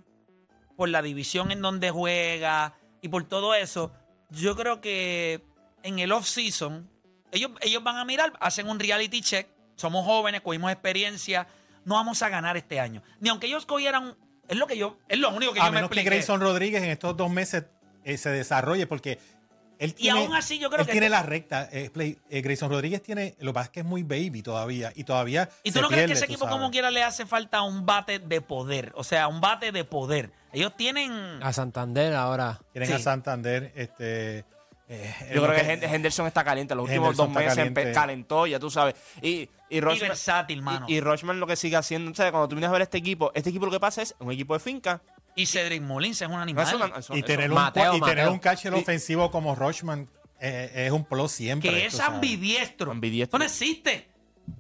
por la división en donde juega y por todo eso, yo creo que en el off-season, ellos, ellos van a mirar, hacen un reality check. Somos jóvenes, cogimos experiencia, no vamos a ganar este año. Ni aunque ellos cogieran. Es lo que yo. Es lo único que a yo me menos que expliqué. Grayson Rodríguez en estos dos meses eh, se desarrolle, porque él Y tiene, aún así yo creo él que- tiene la recta. eh, play- eh, Grayson Rodríguez tiene, lo que pasa es que es muy baby todavía, y todavía ¿Y tú se no crees que ese equipo, sabes. como quiera, le hace falta un bate de poder? O sea, un bate de poder. Ellos tienen. A Santander ahora. Tienen Sí. a Santander, este... eh, Yo creo que Hen- Henderson está caliente. Los últimos Henderson dos meses caliente. calentó, ya tú sabes. Y, y, Rochman, versátil, mano. Y, y Rochman lo que sigue haciendo, o sea, cuando tú vienes a ver este equipo, este equipo lo que pasa es un equipo de finca. Y Cedric Mullins es un animal. eso- y eso- tener un, Mateo, y tener un catcher Y- ofensivo como Rochman eh, es un plus siempre. que es ambidiestro. Ambidiestro. No existe.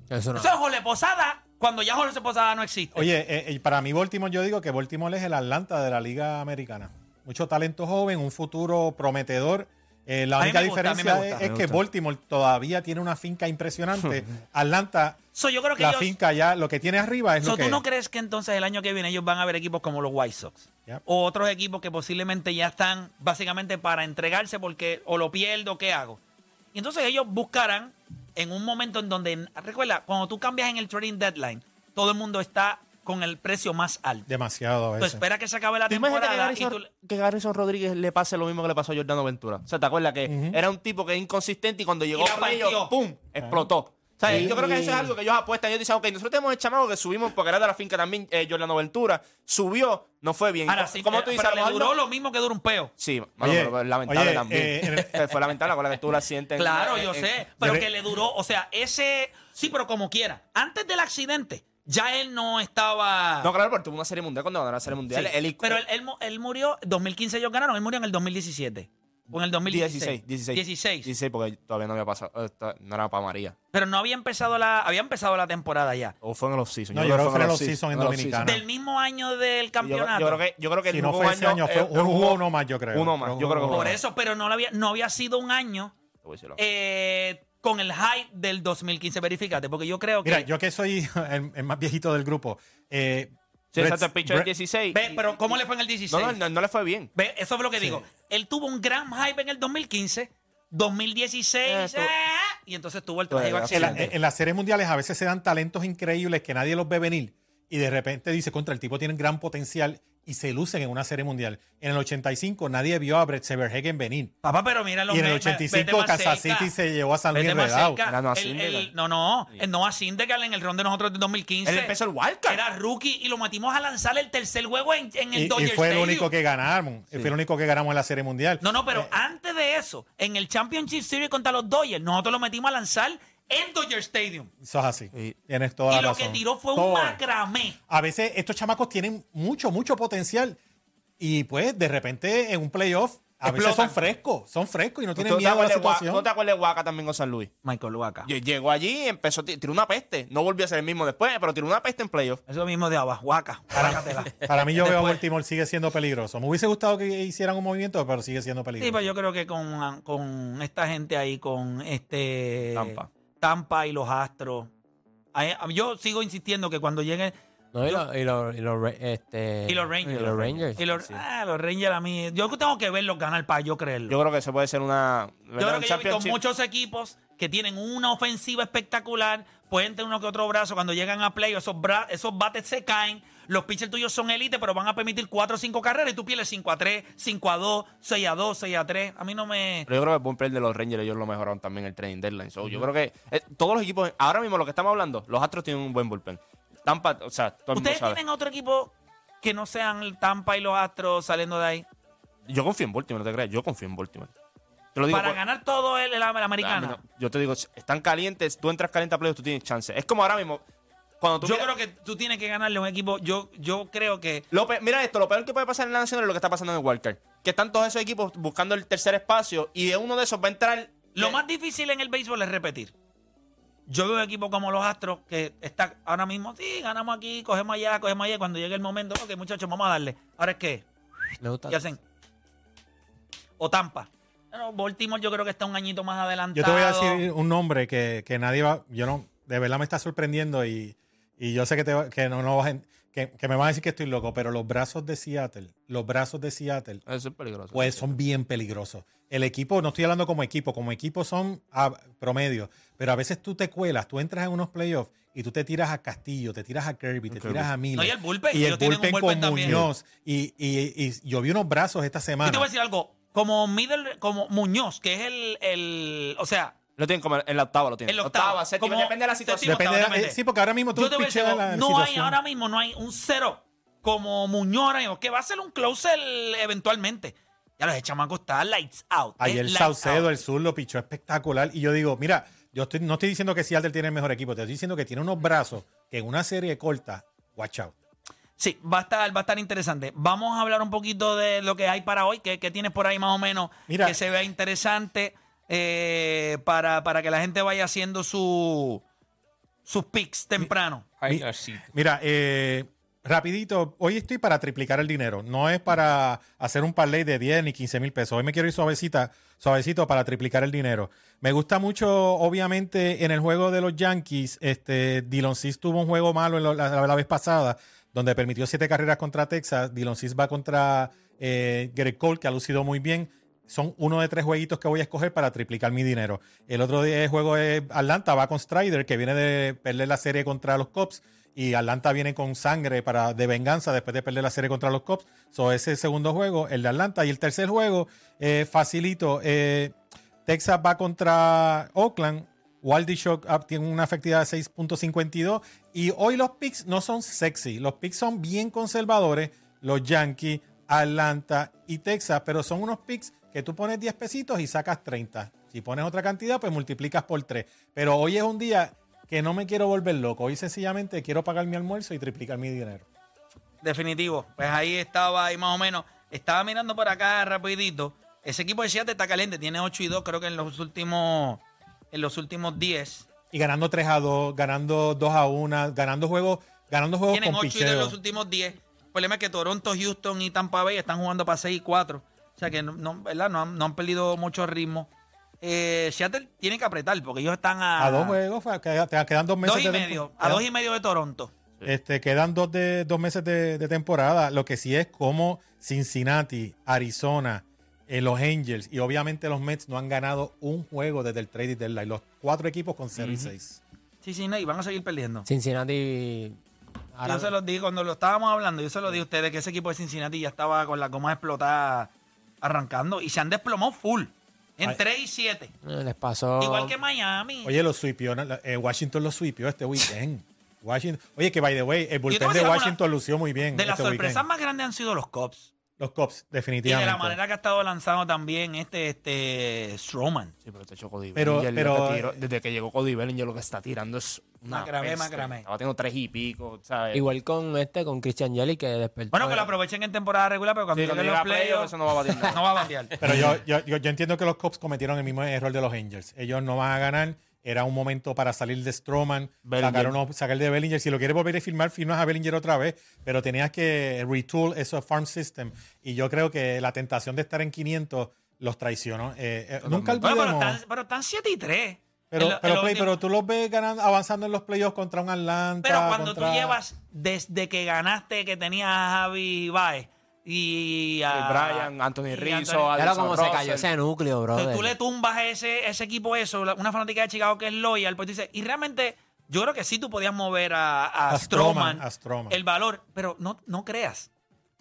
Eso no. Eso es Jorge Posada cuando ya Jorge Posada no existe. Oye, eh, eh, para mí Baltimore, yo digo que Baltimore es el Atlanta de la Liga Americana. Mucho talento joven, un futuro prometedor. Eh, la única gusta, diferencia gusta. es, que. Baltimore todavía tiene una finca impresionante. Atlanta, So, yo creo que la ellos, finca ya, lo que tiene arriba es so, lo que ¿Tú no es. crees que entonces el año que viene ellos van a ver equipos como los White Sox? Yep. O otros equipos que posiblemente ya están básicamente para entregarse porque o lo pierdo, ¿qué hago? Y entonces ellos buscarán en un momento en donde, recuerda, cuando tú cambias en el trading deadline, todo el mundo está con el precio más alto. demasiado a espera que se acabe la ¿Tú imaginas que temporada y Garrison, tú- que Garrison Rodríguez le pase lo mismo que le pasó a Jordano Ventura? O sea, ¿te acuerdas que era un tipo que es inconsistente y cuando llegó a. ¡pum! Explotó. O sea, yo creo que eso es algo que ellos apuestan. Ellos dicen, ok, nosotros tenemos el chamaco que subimos porque era de la finca también, eh, Jordano Ventura. Subió, no fue bien. Ahora sí, ¿Cómo pero, tú dices? pero le duró no- lo mismo que dura un peo. Sí, bueno, Oye, pero lamentable oye, también. eh, Que fue lamentable con la que tú la sientes. en- Claro, en- yo en- sé, pero que le duró, o sea, ese, sí, pero como quiera, antes del accidente, Ya él no estaba. No, claro, porque tuvo una serie mundial cuando ganó la serie mundial. Sí, Él- pero él, él mu- él murió, 2015 ellos ganaron, él murió en el 2017. O en el 2016. 16, 16. 16. 16, porque todavía no había pasado. eh, No era para María. Pero no había empezado la, había empezado la temporada ya. O fue en los season. No, yo creo que fue en los season en Dominicana. Del mismo año del Yo, campeonato. yo creo que, yo creo que Si el no fue ese año, fue eh, un, hubo uno más, yo creo. Uno más, yo creo que fue Por eso, pero no, lo había, no había sido un año Te voy a decirlo. eh, con el hype del 2015. Verifícate, porque yo creo que. Mira, yo que soy el, el más viejito del grupo. Eh, Sí, Brett- exacto, el pitcher del Brett- 16. Ve, pero ¿cómo le fue en el 16? no, no, no, no le fue bien. Ve, eso es lo que digo. Él tuvo un gran hype en el 2015, 2016, Eh, eh, y entonces tuvo el trágico eh, en, la- en las series mundiales a veces se dan talentos increíbles que nadie los ve venir y de repente dice contra el tipo tiene gran potencial y se lucen en una serie mundial. En el 85 nadie vio a Brett Severhagen venir. Papá, pero mira los Y en el me- vete 85 más Kansas. City se llevó a San Luis El- el- no, no, el Noah Syndergaard en el ron de nosotros de 2015. Él empezó el wildcard. Era rookie y lo metimos a lanzar el tercer juego en, en el Y, y fue el Stadium. único que ganamos. Fue el único que ganamos en la serie mundial. No, no, pero Eh, antes de eso, en el Championship Series contra los Dodgers, nosotros lo metimos a lanzar en Dodger Stadium. Eso es así. Sí. Tienes toda Y la lo razón. que tiró fue un macramé. A veces estos chamacos tienen mucho, mucho potencial y pues de repente en un playoff a veces son frescos, son frescos y no ¿Tú tienen miedo a la situación. ¿No te acuerdas de Waka también con San Luis? Michael. Lle- Llegó allí y empezó, ti- tiró una peste. No volvió a ser el mismo después, pero tiró una peste en playoff. Eso mismo de abajo. Wácatela. Para mí yo veo a Baltimore sigue siendo peligroso. Me hubiese gustado que hicieran un movimiento, pero sigue siendo peligroso. Sí, pues yo creo que con, con esta gente ahí, con este Tampa. Tampa y los Astros. ahí- Yo sigo insistiendo que cuando lleguen No, y, los- y los- y los este, Y los Rangers. y los Rangers. y los, ah, los Rangers a mí, yo tengo que verlos ganar para yo creerlo. Yo creo que eso puede ser una. Yo creo que yo he visto muchos equipos que tienen una ofensiva espectacular, pueden tener uno que otro brazo, cuando llegan a play, esos, bra- esos bates se caen, los pitchers tuyos son élite, pero van a permitir 4 o 5 carreras y tú pierdes 5 a 3, 5 a 2, 6 a 2, 6 a 3. A mí no me... Pero yo creo que el bullpen de los Rangers ellos lo mejoraron también el training deadline. So, Yo creo que eh, todos los equipos, ahora mismo lo que estamos hablando, los Astros tienen un buen bullpen. Tampa, o sea, todo el mundo ¿Ustedes sabe. tienen otro equipo que no sean el Tampa y los Astros saliendo de ahí? Yo confío en Baltimore, no te creas. Yo confío en Baltimore. Lo digo Para por- ganar todo el, el, el A mí americano. no. Yo te digo, están calientes, tú entras caliente a playoffs, tú tienes chance. Es como ahora mismo, cuando tú Yo miras- creo que tú tienes que ganarle a un equipo. Yo, yo creo que. Lo pe- mira esto, lo peor que puede pasar en la Nacional es lo que está pasando en el Wildcard. Que están todos esos equipos buscando el tercer espacio y de uno de esos va a entrar... Lo más difícil en el béisbol es repetir. Yo veo un equipo como los Astros que está ahora mismo, sí, ganamos aquí, cogemos allá, cogemos allá. y Cuando llegue el momento, ok, muchachos, vamos a darle. Ahora es que, Me gusta. ¿qué hacen? O Tampa. Bueno, Baltimore yo creo que está un añito más adelantado. Yo te voy a decir un nombre que, que nadie va, yo no, de verdad me está sorprendiendo y, y yo sé que, te, que no, no vas a- que, que me van a decir que estoy loco, pero los brazos de Seattle, los brazos de Seattle, Eso es peligroso. pues son bien peligrosos. El equipo, no estoy hablando como equipo, como equipo son a promedio, pero a veces tú te cuelas, tú entras en unos playoffs y tú te tiras a Castillo, te tiras a Kirby, te tiras a Miller. No, y el bullpen, Y el bullpen bullpen con también. Muñoz. Y, y, y yo vi unos brazos esta Yo semana. te voy a decir algo. Como Middle, como Muñoz, que es el, el o sea, Lo tienen como en la octava, lo tienen. En la octava. Octava, séptima, Como depende de la situación. Depende de- eh, sí, porque ahora mismo tú yo te voy a decir picheas algo, la no hay situación. ahora mismo no hay un cero como Muñoz ahora mismo, que va a ser un closer eventualmente. Ya los chamacos está lights out. Ayer es lights Saucedo, out. el sur, lo pichó espectacular. Y yo digo, mira, yo estoy, no estoy diciendo que Seattle tiene el mejor equipo, te estoy diciendo que tiene unos brazos que en una serie corta, watch out. Sí, va a estar, va a estar interesante. Vamos a hablar un poquito de lo que hay para hoy, que, que tienes por ahí más o menos Mira. que se vea interesante eh, para, para que la gente vaya haciendo su, sus picks temprano. Mira, eh, rapidito, hoy estoy para triplicar el dinero. No es para hacer un parlay de 10 ni 15 mil pesos. Hoy me quiero ir suavecita, suavecito para triplicar el dinero. Me gusta mucho, obviamente, en el juego de los Yankees, este, Dylan Cis tuvo un juego malo en lo- la, la vez pasada, donde permitió siete carreras contra Texas. Dylan Cis va contra eh, Greg Cole, que ha lucido muy bien. Son uno de tres jueguitos que voy a escoger para triplicar mi dinero. El otro día el juego es Atlanta, va con Strider, que viene de perder la serie contra los Cubs. Y Atlanta viene con sangre para, de venganza después de perder la serie contra los Cubs. So, ese segundo juego, el de Atlanta. Y el tercer juego, eh, facilito. eh, Texas va contra Oakland. Waldishok ah, tiene una efectividad de 6.52. Y hoy los picks no son sexy. Los picks son bien conservadores. Los Yankees, Atlanta y Texas. Pero son unos picks que tú pones 10 pesitos y sacas 30. Si pones otra cantidad, pues multiplicas por 3. Pero hoy es un día que no me quiero volver loco. Hoy sencillamente quiero pagar mi almuerzo y triplicar mi dinero. Definitivo. Pues ahí estaba, ahí más o menos. Estaba mirando por acá rapidito. Ese equipo de Seattle está caliente. Tiene 8 y 2 creo que en los últimos, en los últimos 10. Y ganando 3 a 2, ganando 2 a 1, ganando juegos, ganando juegos Tienen con 8 y 2 en picheo. los últimos 10. El problema es que Toronto, Houston y Tampa Bay están jugando para 6 y 4. O sea que no, no, ¿verdad? no, han, no han perdido mucho ritmo. Eh, Seattle tiene que apretar porque ellos están a, A dos juegos, quedan dos meses dos y de medio. A dos y medio de Toronto. Este, quedan dos, de, dos meses de, de temporada. Lo que sí es como Cincinnati, Arizona, eh, los Angels y obviamente los Mets no han ganado un juego desde el trade deadline. Los cuatro equipos con 0 y 6. Sí, sí, no, y van a seguir perdiendo. Cincinnati. ahora- Yo se los dije cuando lo estábamos hablando, yo se lo dije a ustedes que ese equipo de Cincinnati ya estaba con la goma explotada arrancando y se han desplomado full. En Ay. 3 y 7. eh, les pasó. Igual que Miami. Oye, los sweepió. Eh, Washington los sweepió este weekend. Washington. Oye, que by the way, el bullpen de una- Washington lució muy bien. de las este sorpresas weekend. más grandes han sido los Cubs. Los Cubs, Y de definitivamente. la manera que ha estado lanzando también este, este Strowman. Sí, pero te echó Cody Pero- Bellinger, pero, que tiró- eh, desde que llegó Cody Bellinger lo que está tirando es una Macramé, macramé. Estaba teniendo tres y pico, ¿sabes? Igual con este, con Christian Jelly que despertó. Bueno, que lo aprovechen en temporada regular, pero cuando Sí, lleguen los playoffs, eso no va a batir no va a batear. Pero yo, yo, yo, yo entiendo que los Cubs cometieron el mismo error de los Angels. Ellos no van a ganar. Era un momento para salir de Stroman, Bellinger. sacar, uno, sacar de Bellinger. Si lo quieres volver a firmar, firmas a Bellinger otra vez. Pero tenías que retool eso farm system. Y yo creo que la tentación de estar en 500 los traicionó. Eh, eh, nunca Bueno, pero olvidemos. están, pero están 7 y 3. Pero, pero, Play, pero tú los ves ganando, avanzando en los playoffs contra un Atlanta. Pero cuando contra- tú llevas desde que ganaste que tenías a Javi Baez y a Y Brian, Anthony Rizzo, Anthony- Era como se cayó ese núcleo, bro. Entonces, tú le tumbas ese, ese equipo eso, la- una fanática de Chicago que es loyal, pues tú dices, y realmente yo creo que sí tú podías mover a, a, A Stroman, Stroman, a Stroman. el valor, pero no, no creas.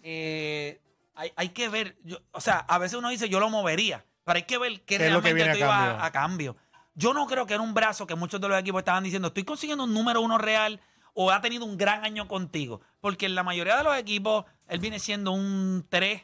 Eh, hay, hay que ver, yo- o sea, a veces uno dice yo lo movería, pero hay que ver qué, ¿Qué es lo que realmente viene tú a ibas cambio? a, a cambio. Yo no creo que era un brazo que muchos de los equipos estaban diciendo, estoy consiguiendo un número uno real o ha tenido un gran año contigo, porque en la mayoría de los equipos él viene siendo un 3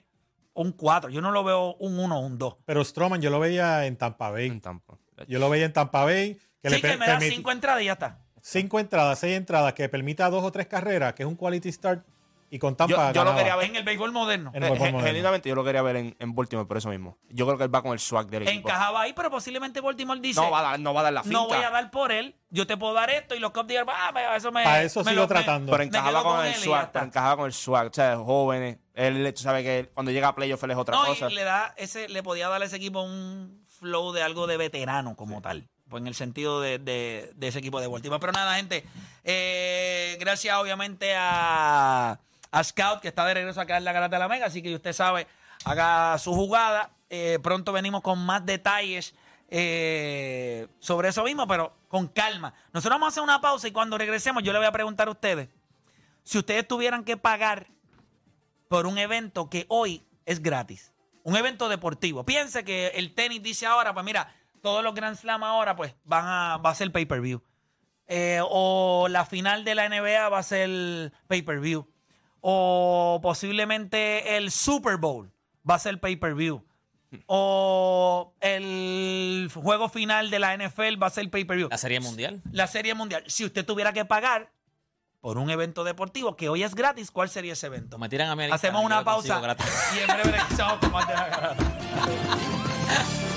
o un 4, yo no lo veo un 1 o un 2. Pero Stroman yo lo veía en Tampa Bay. En Tampa. Yo lo veía en Tampa Bay. Que sí, le que me da permiti- cinco entradas y ya está. cinco entradas, seis entradas, que permita dos o tres carreras, que es un quality start. Y con Tampa Yo- yo lo quería ver En el béisbol moderno. En Eh, el béisbol gen- moderno. Genuinamente yo lo quería ver en, en Baltimore por eso mismo. Yo creo que él va con el swag del equipo. Encajaba ahí, pero posiblemente Baltimore dice, No va, a dar, no va a dar la finca. no voy a dar por él, yo te puedo dar esto y los Cubs digan, ah, me- eso me... Para eso me sigo lo- me- tratando. Pero encajaba con, el swag, pero encajaba con el swag. O sea, jóvenes. Él, tú sabes que cuando llega a playoff él es otra No, cosa. y le da ese, le podía dar a ese equipo un flow de algo de veterano como tal. Pues en el sentido de, de- de ese equipo de Baltimore. Pero nada, gente. eh, gracias obviamente a, a Scout, que está de regreso acá en la Garata de la Mega. Así que usted sabe, haga su jugada. Eh, pronto venimos con más detalles eh, sobre eso mismo, pero con calma. Nosotros vamos a hacer una pausa y cuando regresemos yo le voy a preguntar a ustedes si ustedes tuvieran que pagar por un evento que hoy es gratis. Un evento deportivo. Piense que el tenis dice ahora, pues mira, todos los Grand Slam ahora pues van a, va a ser pay-per-view. Eh, o la final de la NBA va a ser pay-per-view. O posiblemente el Super Bowl va a ser pay-per-view. O el juego final de la NFL va a ser pay-per-view. La Serie Mundial. La Serie Mundial. Si usted tuviera que pagar por un evento deportivo que hoy es gratis, ¿cuál sería ese evento? Me tiran a Hacemos una pausa y en breve regresamos con más de la